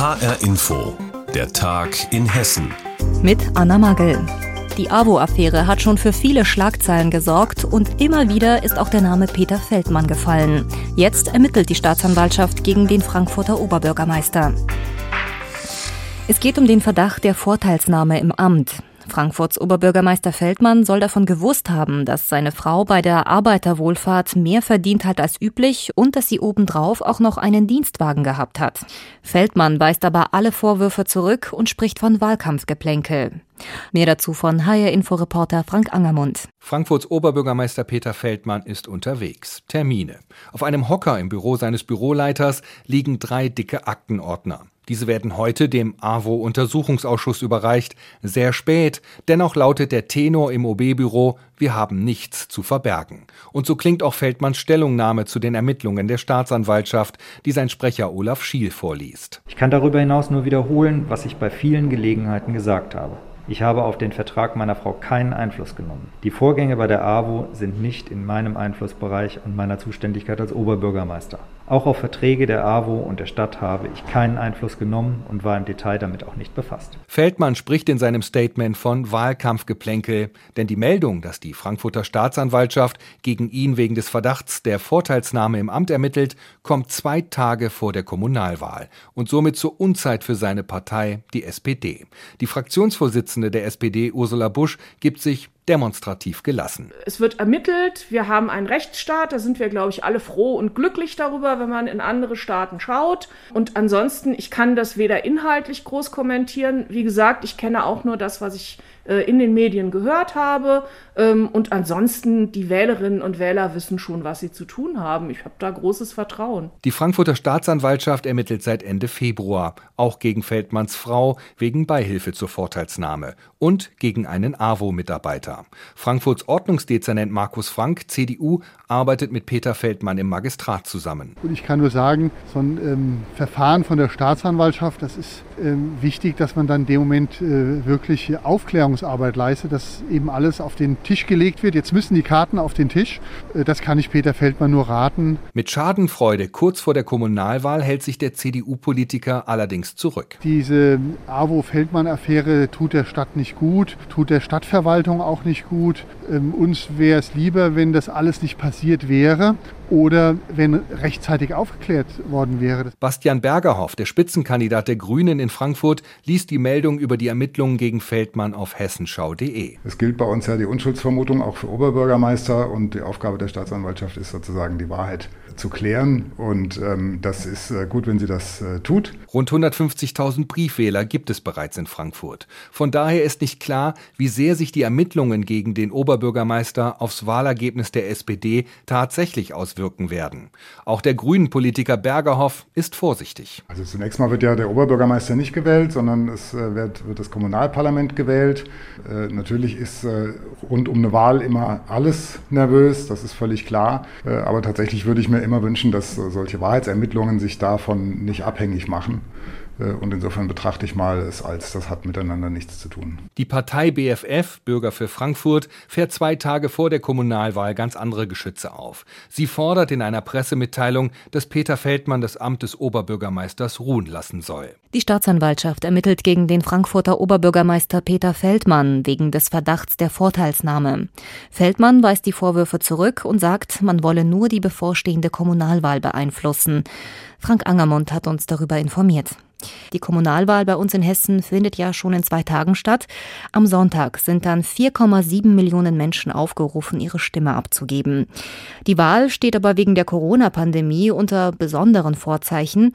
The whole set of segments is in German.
HR Info, der Tag in Hessen. Mit Anna Magel. Die AWO-Affäre hat schon für viele Schlagzeilen gesorgt und immer wieder ist auch der Name Peter Feldmann gefallen. Jetzt ermittelt die Staatsanwaltschaft gegen den Frankfurter Oberbürgermeister. Es geht um den Verdacht der Vorteilsnahme im Amt. Frankfurts Oberbürgermeister Feldmann soll davon gewusst haben, dass seine Frau bei der Arbeiterwohlfahrt mehr verdient hat als üblich und dass sie obendrauf auch noch einen Dienstwagen gehabt hat. Feldmann weist aber alle Vorwürfe zurück und spricht von Wahlkampfgeplänkel. Mehr dazu von HR Inforeporter Frank Angermund. Frankfurts Oberbürgermeister Peter Feldmann ist unterwegs. Termine. Auf einem Hocker im Büro seines Büroleiters liegen drei dicke Aktenordner. Diese werden heute dem AWO-Untersuchungsausschuss überreicht. Sehr spät. Dennoch lautet der Tenor im OB-Büro, wir haben nichts zu verbergen. Und so klingt auch Feldmanns Stellungnahme zu den Ermittlungen der Staatsanwaltschaft, die sein Sprecher Olaf Schiel vorliest. Ich kann darüber hinaus nur wiederholen, was ich bei vielen Gelegenheiten gesagt habe. Ich habe auf den Vertrag meiner Frau keinen Einfluss genommen. Die Vorgänge bei der AWO sind nicht in meinem Einflussbereich und meiner Zuständigkeit als Oberbürgermeister. Auch auf Verträge der AWO und der Stadt habe ich keinen Einfluss genommen und war im Detail damit auch nicht befasst. Feldmann spricht in seinem Statement von Wahlkampfgeplänkel, denn die Meldung, dass die Frankfurter Staatsanwaltschaft gegen ihn wegen des Verdachts der Vorteilsnahme im Amt ermittelt, kommt zwei Tage vor der Kommunalwahl und somit zur Unzeit für seine Partei, die SPD. Die Fraktionsvorsitzende der SPD, Ursula Busch, gibt sich demonstrativ gelassen. Es wird ermittelt, wir haben einen Rechtsstaat, da sind wir, glaube ich, alle froh und glücklich darüber, wenn man in andere Staaten schaut. Und ansonsten, ich kann das weder inhaltlich groß kommentieren, wie gesagt, ich kenne auch nur das, was ich äh, in den Medien gehört habe. Ähm, und ansonsten, die Wählerinnen und Wähler wissen schon, was sie zu tun haben. Ich habe da großes Vertrauen. Die Frankfurter Staatsanwaltschaft ermittelt seit Ende Februar, auch gegen Feldmanns Frau wegen Beihilfe zur Vorteilsnahme und gegen einen AWO-Mitarbeiter. Frankfurts Ordnungsdezernent Markus Frank, CDU, arbeitet mit Peter Feldmann im Magistrat zusammen. Und ich kann nur sagen, so ein ähm, Verfahren von der Staatsanwaltschaft, das ist ähm, wichtig, dass man dann in dem Moment äh, wirklich Aufklärungsarbeit leistet, dass eben alles auf den Tisch gelegt wird. Jetzt müssen die Karten auf den Tisch. Äh, das kann ich Peter Feldmann nur raten. Mit Schadenfreude kurz vor der Kommunalwahl hält sich der CDU-Politiker allerdings zurück. Diese AWO-Feldmann-Affäre tut der Stadt nicht gut, tut der Stadtverwaltung auch nicht gut. Ähm, uns wäre es lieber, wenn das alles nicht passiert wäre oder wenn rechtzeitig aufgeklärt worden wäre. Bastian Bergerhoff, der Spitzenkandidat der Grünen in Frankfurt, liest die Meldung über die Ermittlungen gegen Feldmann auf hessenschau.de. Es gilt bei uns ja die Unschuldsvermutung auch für Oberbürgermeister und die Aufgabe der Staatsanwaltschaft ist sozusagen die Wahrheit zu klären und ähm, das ist äh, gut, wenn sie das äh, tut. Rund 150.000 Briefwähler gibt es bereits in Frankfurt. Von daher ist nicht klar, wie sehr sich die Ermittlungen gegen den Oberbürgermeister aufs Wahlergebnis der SPD tatsächlich auswirken werden. Auch der grünen Politiker Bergerhoff ist vorsichtig. Also zunächst mal wird ja der Oberbürgermeister nicht gewählt, sondern es äh, wird, wird, das Kommunalparlament gewählt. Äh, natürlich ist äh, rund um eine Wahl immer alles nervös, das ist völlig klar. Äh, aber tatsächlich würde ich mir immer wünschen, dass solche Wahrheitsermittlungen sich davon nicht abhängig machen. Äh, und insofern betrachte ich mal es als, das hat miteinander nichts zu tun. Die Partei BFF, Bürger für Frankfurt, fährt zwei Tage vor der Kommunalwahl ganz andere Geschütze auf. Sie fordert in einer Pressemitteilung, dass Peter Feldmann das Amt des Oberbürgermeisters ruhen lassen soll. Die Staatsanwaltschaft ermittelt gegen den Frankfurter Oberbürgermeister Peter Feldmann wegen des Verdachts der Vorteilsnahme. Feldmann weist die Vorwürfe zurück und sagt, man wolle nur die bevorstehende Kommunalwahl beeinflussen. Frank Angermund hat uns darüber informiert. Die Kommunalwahl bei uns in Hessen findet ja schon in zwei Tagen statt. Am Sonntag sind dann 4,7 Millionen Menschen aufgerufen, ihre Stimme abzugeben. Die Wahl steht aber wegen der Corona-Pandemie unter besonderen Vorzeichen.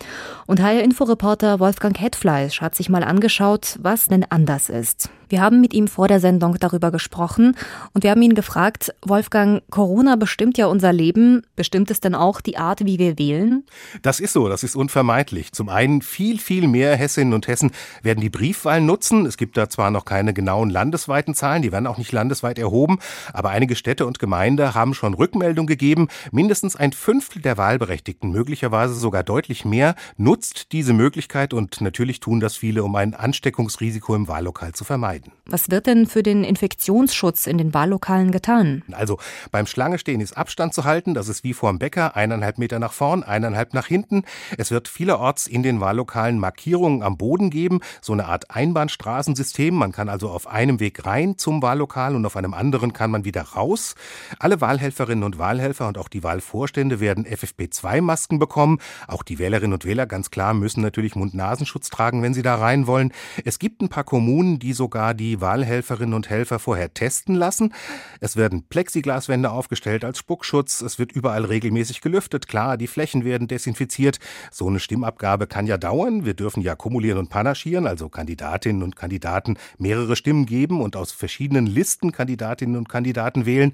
Und HR-Inforeporter Wolfgang Hetfleisch hat sich mal angeschaut, was denn anders ist. Wir haben mit ihm vor der Sendung darüber gesprochen und wir haben ihn gefragt, Wolfgang, Corona bestimmt ja unser Leben. Bestimmt es denn auch die Art, wie wir wählen? Das ist so, das ist unvermeidlich. Zum einen viel, viel mehr Hessinnen und Hessen werden die Briefwahl nutzen. Es gibt da zwar noch keine genauen landesweiten Zahlen, die werden auch nicht landesweit erhoben, aber einige Städte und Gemeinden haben schon Rückmeldung gegeben. Mindestens ein Fünftel der Wahlberechtigten, möglicherweise sogar deutlich mehr, nutzt diese Möglichkeit und natürlich tun das viele, um ein Ansteckungsrisiko im Wahllokal zu vermeiden. Vermeiden. Was wird denn für den Infektionsschutz in den Wahllokalen getan? Also beim Schlangestehen ist Abstand zu halten. Das ist wie vor dem Bäcker. Eineinhalb Meter nach vorn, eineinhalb nach hinten. Es wird vielerorts in den Wahllokalen Markierungen am Boden geben. So eine Art Einbahnstraßensystem. Man kann also auf einem Weg rein zum Wahllokal und auf einem anderen kann man wieder raus. Alle Wahlhelferinnen und Wahlhelfer und auch die Wahlvorstände werden FFP2-Masken bekommen. Auch die Wählerinnen und Wähler ganz klar müssen natürlich Mund-Nasenschutz tragen, wenn sie da rein wollen. Es gibt ein paar Kommunen, die sogar die Wahlhelferinnen und Helfer vorher testen lassen. Es werden Plexiglaswände aufgestellt als Spuckschutz. Es wird überall regelmäßig gelüftet. Klar, die Flächen werden desinfiziert. So eine Stimmabgabe kann ja dauern. Wir dürfen ja kumulieren und panaschieren, also Kandidatinnen und Kandidaten mehrere Stimmen geben und aus verschiedenen Listen Kandidatinnen und Kandidaten wählen.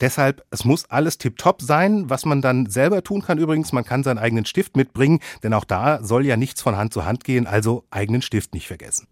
Deshalb, es muss alles tiptop sein. Was man dann selber tun kann übrigens, man kann seinen eigenen Stift mitbringen, denn auch da soll ja nichts von Hand zu Hand gehen, also eigenen Stift nicht vergessen.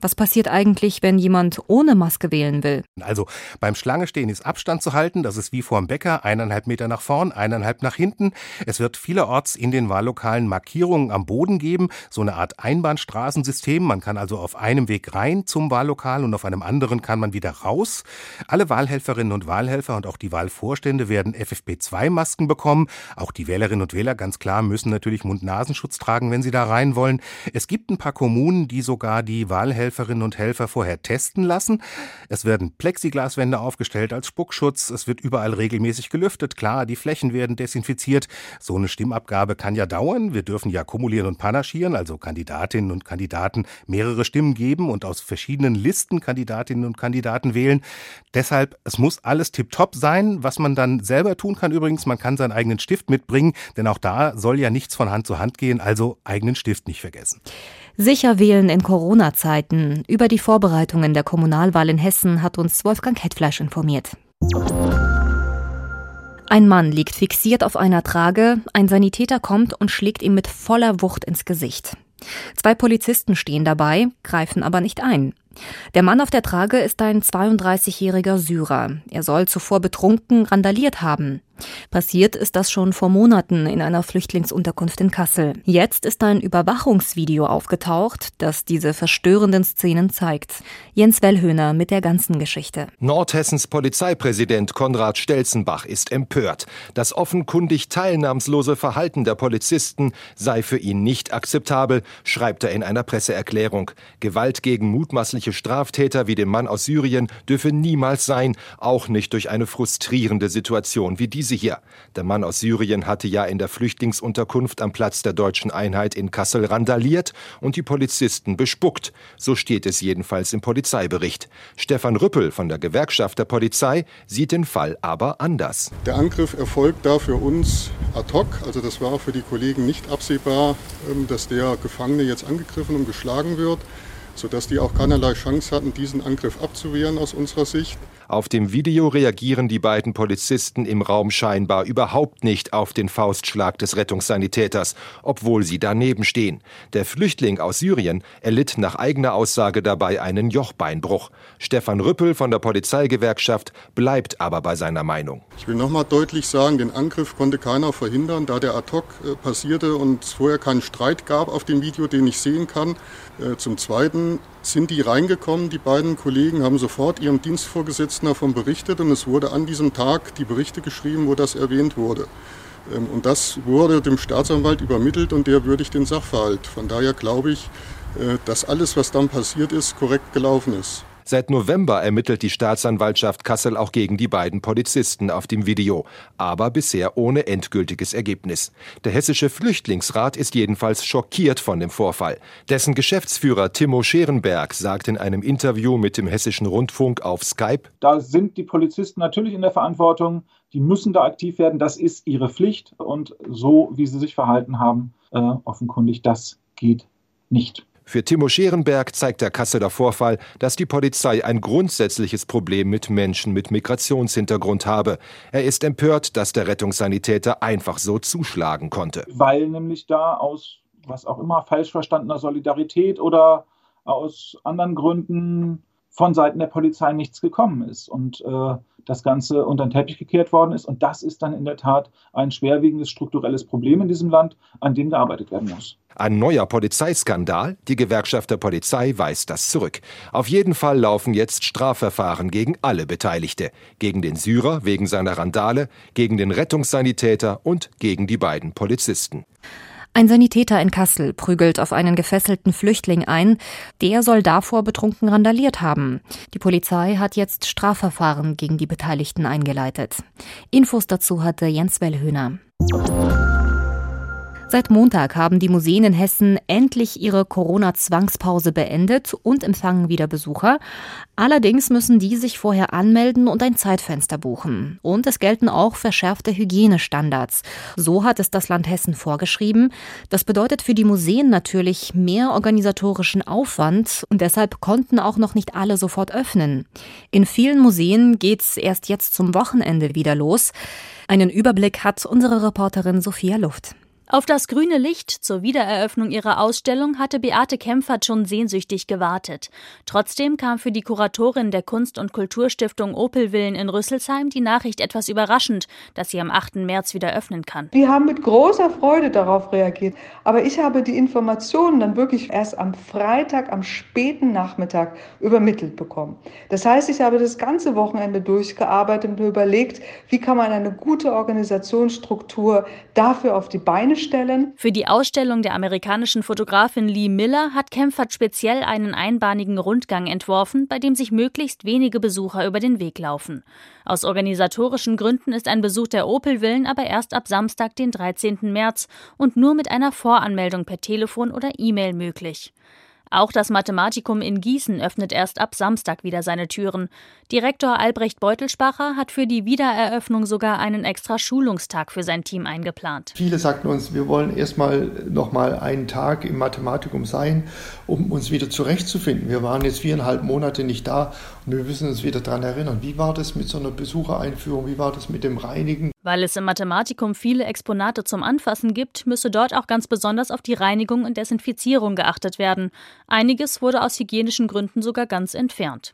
Was passiert eigentlich, wenn jemand ohne Maske wählen will? Also beim Schlangestehen ist Abstand zu halten, das ist wie vor dem Bäcker, eineinhalb Meter nach vorn, eineinhalb nach hinten. Es wird vielerorts in den Wahllokalen Markierungen am Boden geben, so eine Art Einbahnstraßensystem. Man kann also auf einem Weg rein zum Wahllokal und auf einem anderen kann man wieder raus. Alle Wahlhelferinnen und Wahlhelfer und auch die Wahlvorstände werden FFP2-Masken bekommen. Auch die Wählerinnen und Wähler ganz klar müssen natürlich Mund-Nasenschutz tragen, wenn sie da rein wollen. Es gibt ein paar Kommunen, die sogar die Wahlhelferinnen und Helfer vorher testen lassen. Es werden Plexiglaswände aufgestellt als Spuckschutz. Es wird überall regelmäßig gelüftet. Klar, die Flächen werden desinfiziert. So eine Stimmabgabe kann ja dauern. Wir dürfen ja kumulieren und panaschieren, also Kandidatinnen und Kandidaten mehrere Stimmen geben und aus verschiedenen Listen Kandidatinnen und Kandidaten wählen. Deshalb, es muss alles tiptop sein. Was man dann selber tun kann übrigens, man kann seinen eigenen Stift mitbringen, denn auch da soll ja nichts von Hand zu Hand gehen, also eigenen Stift nicht vergessen. Sicher wählen in Corona-Zeiten. Über die Vorbereitungen der Kommunalwahl in Hessen hat uns Wolfgang Hetfleisch informiert. Ein Mann liegt fixiert auf einer Trage, ein Sanitäter kommt und schlägt ihm mit voller Wucht ins Gesicht. Zwei Polizisten stehen dabei, greifen aber nicht ein. Der Mann auf der Trage ist ein 32-jähriger Syrer. Er soll zuvor betrunken randaliert haben. Passiert ist das schon vor Monaten in einer Flüchtlingsunterkunft in Kassel. Jetzt ist ein Überwachungsvideo aufgetaucht, das diese verstörenden Szenen zeigt. Jens Wellhöhner mit der ganzen Geschichte. Nordhessens Polizeipräsident Konrad Stelzenbach ist empört. Das offenkundig teilnahmslose Verhalten der Polizisten sei für ihn nicht akzeptabel, schreibt er in einer Presseerklärung. Gewalt gegen mutmaßliche Straftäter wie den Mann aus Syrien dürfe niemals sein, auch nicht durch eine frustrierende Situation wie diese diese hier. Der Mann aus Syrien hatte ja in der Flüchtlingsunterkunft am Platz der deutschen Einheit in Kassel randaliert und die Polizisten bespuckt. So steht es jedenfalls im Polizeibericht. Stefan Rüppel von der Gewerkschaft der Polizei sieht den Fall aber anders. Der Angriff erfolgt da für uns ad hoc. Also das war für die Kollegen nicht absehbar, ähm, dass der Gefangene jetzt angegriffen und geschlagen wird sodass die auch keinerlei Chance hatten, diesen Angriff abzuwehren aus unserer Sicht. Auf dem Video reagieren die beiden Polizisten im Raum scheinbar überhaupt nicht auf den Faustschlag des Rettungssanitäters, obwohl sie daneben stehen. Der Flüchtling aus Syrien erlitt nach eigener Aussage dabei einen Jochbeinbruch. Stefan Rüppel von der Polizeigewerkschaft bleibt aber bei seiner Meinung. Ich will nochmal deutlich sagen, den Angriff konnte keiner verhindern, da der ad hoc äh, passierte und es vorher keinen Streit gab auf dem Video, den ich sehen kann. Äh, zum Zweiten sind die reingekommen, die beiden Kollegen haben sofort ihrem Dienstvorgesetzten davon berichtet und es wurde an diesem Tag die Berichte geschrieben, wo das erwähnt wurde. Ähm, und das wurde dem Staatsanwalt übermittelt und der würdigt den Sachverhalt. Von daher glaube ich, äh, dass alles, was dann passiert ist, korrekt gelaufen ist. Seit November ermittelt die Staatsanwaltschaft Kassel auch gegen die beiden Polizisten auf dem Video, aber bisher ohne endgültiges Ergebnis. Der hessische Flüchtlingsrat ist jedenfalls schockiert von dem Vorfall. Dessen Geschäftsführer Timo Scherenberg sagt in einem Interview mit dem hessischen Rundfunk auf Skype: Da sind die Polizisten natürlich in der Verantwortung, die müssen da aktiv werden, das ist ihre Pflicht und so wie sie sich verhalten haben, äh, offenkundig das geht nicht. Für Timo Scherenberg zeigt der Kasseler Vorfall, dass die Polizei ein grundsätzliches Problem mit Menschen mit Migrationshintergrund habe. Er ist empört, dass der Rettungssanitäter einfach so zuschlagen konnte. Weil nämlich da aus was auch immer falsch verstandener Solidarität oder aus anderen Gründen von Seiten der Polizei nichts gekommen ist und äh, das Ganze unter den Teppich gekehrt worden ist. Und das ist dann in der Tat ein schwerwiegendes strukturelles Problem in diesem Land, an dem gearbeitet werden muss. Ein neuer Polizeiskandal? Die Gewerkschaft der Polizei weist das zurück. Auf jeden Fall laufen jetzt Strafverfahren gegen alle Beteiligte. Gegen den Syrer wegen seiner Randale, gegen den Rettungssanitäter und gegen die beiden Polizisten. Ein Sanitäter in Kassel prügelt auf einen gefesselten Flüchtling ein. Der soll davor betrunken randaliert haben. Die Polizei hat jetzt Strafverfahren gegen die Beteiligten eingeleitet. Infos dazu hatte Jens Wellhöhner. Seit Montag haben die Museen in Hessen endlich ihre Corona-Zwangspause beendet und empfangen wieder Besucher. Allerdings müssen die sich vorher anmelden und ein Zeitfenster buchen. Und es gelten auch verschärfte Hygienestandards. So hat es das Land Hessen vorgeschrieben. Das bedeutet für die Museen natürlich mehr organisatorischen Aufwand und deshalb konnten auch noch nicht alle sofort öffnen. In vielen Museen geht's erst jetzt zum Wochenende wieder los. Einen Überblick hat unsere Reporterin Sophia Luft. Auf das grüne Licht zur Wiedereröffnung ihrer Ausstellung hatte Beate Kempfert schon sehnsüchtig gewartet. Trotzdem kam für die Kuratorin der Kunst- und Kulturstiftung Opelwillen in Rüsselsheim die Nachricht etwas überraschend, dass sie am 8. März wieder öffnen kann. Wir haben mit großer Freude darauf reagiert. Aber ich habe die Informationen dann wirklich erst am Freitag, am späten Nachmittag übermittelt bekommen. Das heißt, ich habe das ganze Wochenende durchgearbeitet und überlegt, wie kann man eine gute Organisationsstruktur dafür auf die Beine stellen. Für die Ausstellung der amerikanischen Fotografin Lee Miller hat Kempfert speziell einen einbahnigen Rundgang entworfen, bei dem sich möglichst wenige Besucher über den Weg laufen. Aus organisatorischen Gründen ist ein Besuch der Opel-Villen aber erst ab Samstag, den 13. März und nur mit einer Voranmeldung per Telefon oder E-Mail möglich. Auch das Mathematikum in Gießen öffnet erst ab Samstag wieder seine Türen. Direktor Albrecht Beutelspacher hat für die Wiedereröffnung sogar einen extra Schulungstag für sein Team eingeplant. Viele sagten uns, wir wollen erstmal noch mal einen Tag im Mathematikum sein, um uns wieder zurechtzufinden. Wir waren jetzt viereinhalb Monate nicht da wir müssen uns wieder daran erinnern. Wie war das mit so einer Besuchereinführung? Wie war das mit dem Reinigen? Weil es im Mathematikum viele Exponate zum Anfassen gibt, müsse dort auch ganz besonders auf die Reinigung und Desinfizierung geachtet werden. Einiges wurde aus hygienischen Gründen sogar ganz entfernt.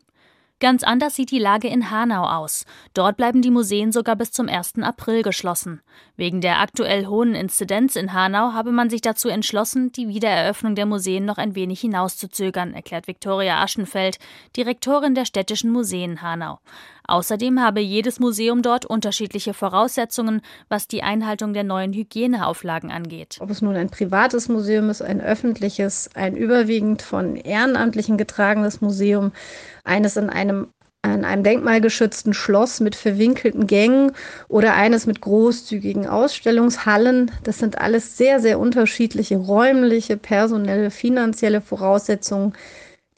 Ganz anders sieht die Lage in Hanau aus. Dort bleiben die Museen sogar bis zum 1. April geschlossen. Wegen der aktuell hohen Inzidenz in Hanau habe man sich dazu entschlossen, die Wiedereröffnung der Museen noch ein wenig hinauszuzögern, erklärt Viktoria Aschenfeld, Direktorin der Städtischen Museen Hanau. Außerdem habe jedes Museum dort unterschiedliche Voraussetzungen, was die Einhaltung der neuen Hygieneauflagen angeht. Ob es nun ein privates Museum ist, ein öffentliches, ein überwiegend von Ehrenamtlichen getragenes Museum, eines in einem an einem denkmalgeschützten Schloss mit verwinkelten Gängen oder eines mit großzügigen Ausstellungshallen. Das sind alles sehr, sehr unterschiedliche räumliche, personelle, finanzielle Voraussetzungen,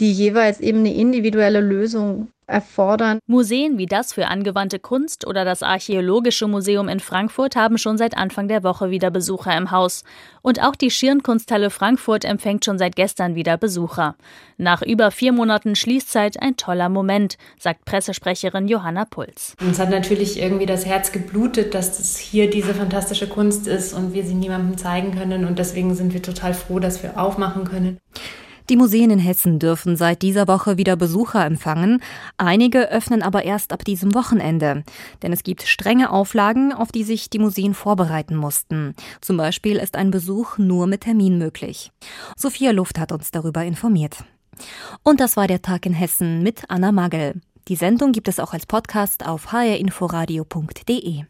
die jeweils eben eine individuelle Lösung erfordern. Museen wie das für angewandte Kunst oder das Archäologische Museum in Frankfurt haben schon seit Anfang der Woche wieder Besucher im Haus. Und auch die Schirnkunsthalle Frankfurt empfängt schon seit gestern wieder Besucher. Nach über vier Monaten Schließzeit ein toller Moment, sagt Pressesprecherin Johanna Puls. Uns hat natürlich irgendwie das Herz geblutet, dass das hier diese fantastische Kunst ist und wir sie niemandem zeigen können. Und deswegen sind wir total froh, dass wir aufmachen können. Die Museen in Hessen dürfen seit dieser Woche wieder Besucher empfangen. Einige öffnen aber erst ab diesem Wochenende. Denn es gibt strenge Auflagen, auf die sich die Museen vorbereiten mussten. Zum Beispiel ist ein Besuch nur mit Termin möglich. Sophia Luft hat uns darüber informiert. Und das war der Tag in Hessen mit Anna Magel. Die Sendung gibt es auch als Podcast auf hrinforadio.de.